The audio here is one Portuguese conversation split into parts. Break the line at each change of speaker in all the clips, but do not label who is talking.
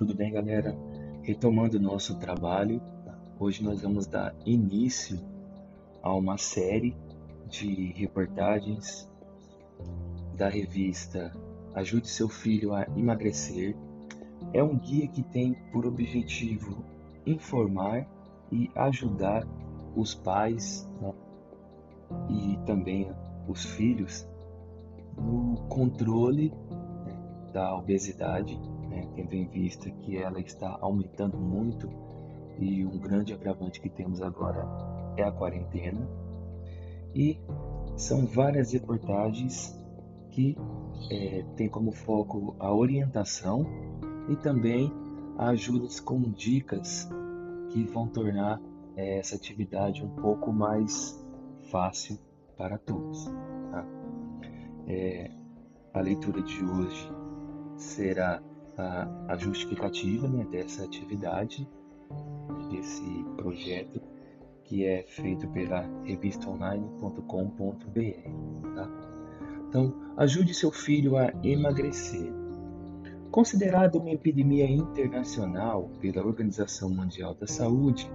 tudo bem, galera? Retomando o nosso trabalho, hoje nós vamos dar início a uma série de reportagens da revista Ajude Seu Filho a Emagrecer. É um guia que tem por objetivo informar e ajudar os pais né, e também os filhos no controle né, da obesidade, tendo em vista que ela está aumentando muito e um grande agravante que temos agora é a quarentena. E são várias reportagens que é, têm como foco a orientação e também ajudas com dicas que vão tornar é, essa atividade um pouco mais fácil para todos. Tá? É, a leitura de hoje será a, a justificativa né, dessa atividade, desse projeto que é feito pela revistaonline.com.br. Tá? Então, ajude seu filho a emagrecer. Considerada uma epidemia internacional pela Organização Mundial da Saúde,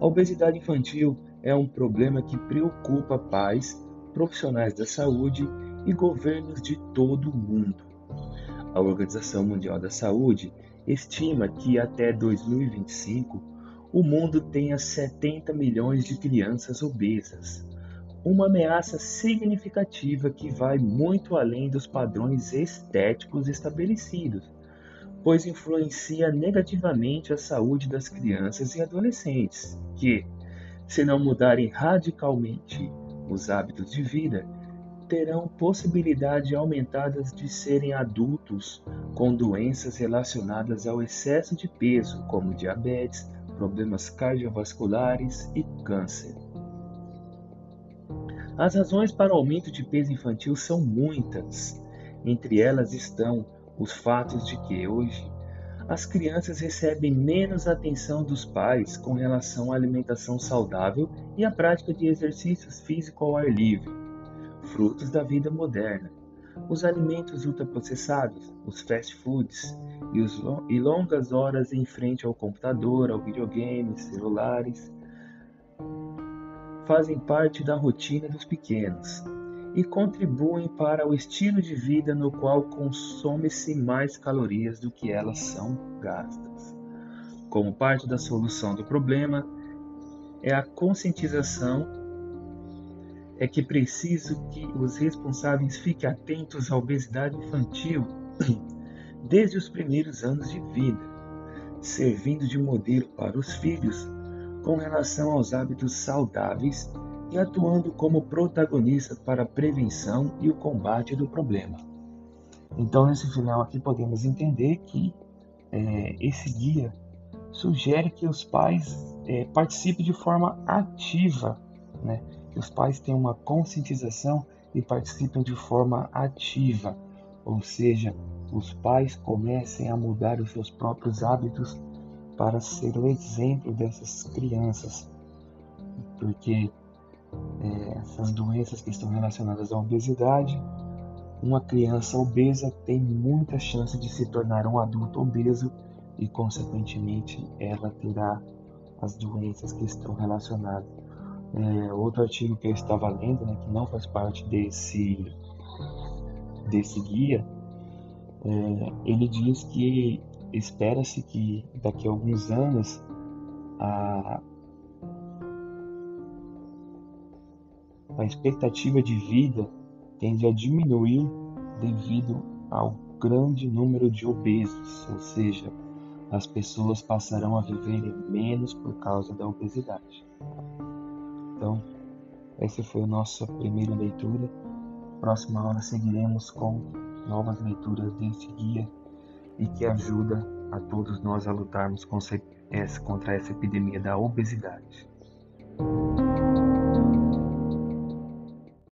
a obesidade infantil é um problema que preocupa pais, profissionais da saúde e governos de todo o mundo. A Organização Mundial da Saúde estima que até 2025 o mundo tenha 70 milhões de crianças obesas, uma ameaça significativa que vai muito além dos padrões estéticos estabelecidos, pois influencia negativamente a saúde das crianças e adolescentes, que, se não mudarem radicalmente os hábitos de vida, terão possibilidade aumentadas de serem adultos com doenças relacionadas ao excesso de peso, como diabetes, problemas cardiovasculares e câncer. As razões para o aumento de peso infantil são muitas. Entre elas estão os fatos de que hoje as crianças recebem menos atenção dos pais com relação à alimentação saudável e à prática de exercícios físicos ao ar livre, frutos da vida moderna. Os alimentos ultraprocessados, os fast foods e, os, e longas horas em frente ao computador, ao videogame, celulares, fazem parte da rotina dos pequenos e contribuem para o estilo de vida no qual consome-se mais calorias do que elas são gastas. Como parte da solução do problema, é a conscientização é que preciso que os responsáveis fiquem atentos à obesidade infantil desde os primeiros anos de vida, servindo de modelo para os filhos com relação aos hábitos saudáveis e atuando como protagonista para a prevenção e o combate do problema. Então, nesse final aqui, podemos entender que é, esse guia sugere que os pais é, participem de forma ativa, né? Que os pais tenham uma conscientização e participem de forma ativa, ou seja, os pais comecem a mudar os seus próprios hábitos para ser o exemplo dessas crianças, porque é, essas doenças que estão relacionadas à obesidade, uma criança obesa tem muita chance de se tornar um adulto obeso e, consequentemente, ela terá as doenças que estão relacionadas. É, outro artigo que eu estava lendo, né, que não faz parte desse, desse guia, é, ele diz que espera-se que daqui a alguns anos a, a expectativa de vida tende a diminuir devido ao grande número de obesos, ou seja, as pessoas passarão a viver menos por causa da obesidade. Então, essa foi a nossa primeira leitura. Próxima aula seguiremos com novas leituras desse guia e que ajuda a todos nós a lutarmos contra essa epidemia da obesidade.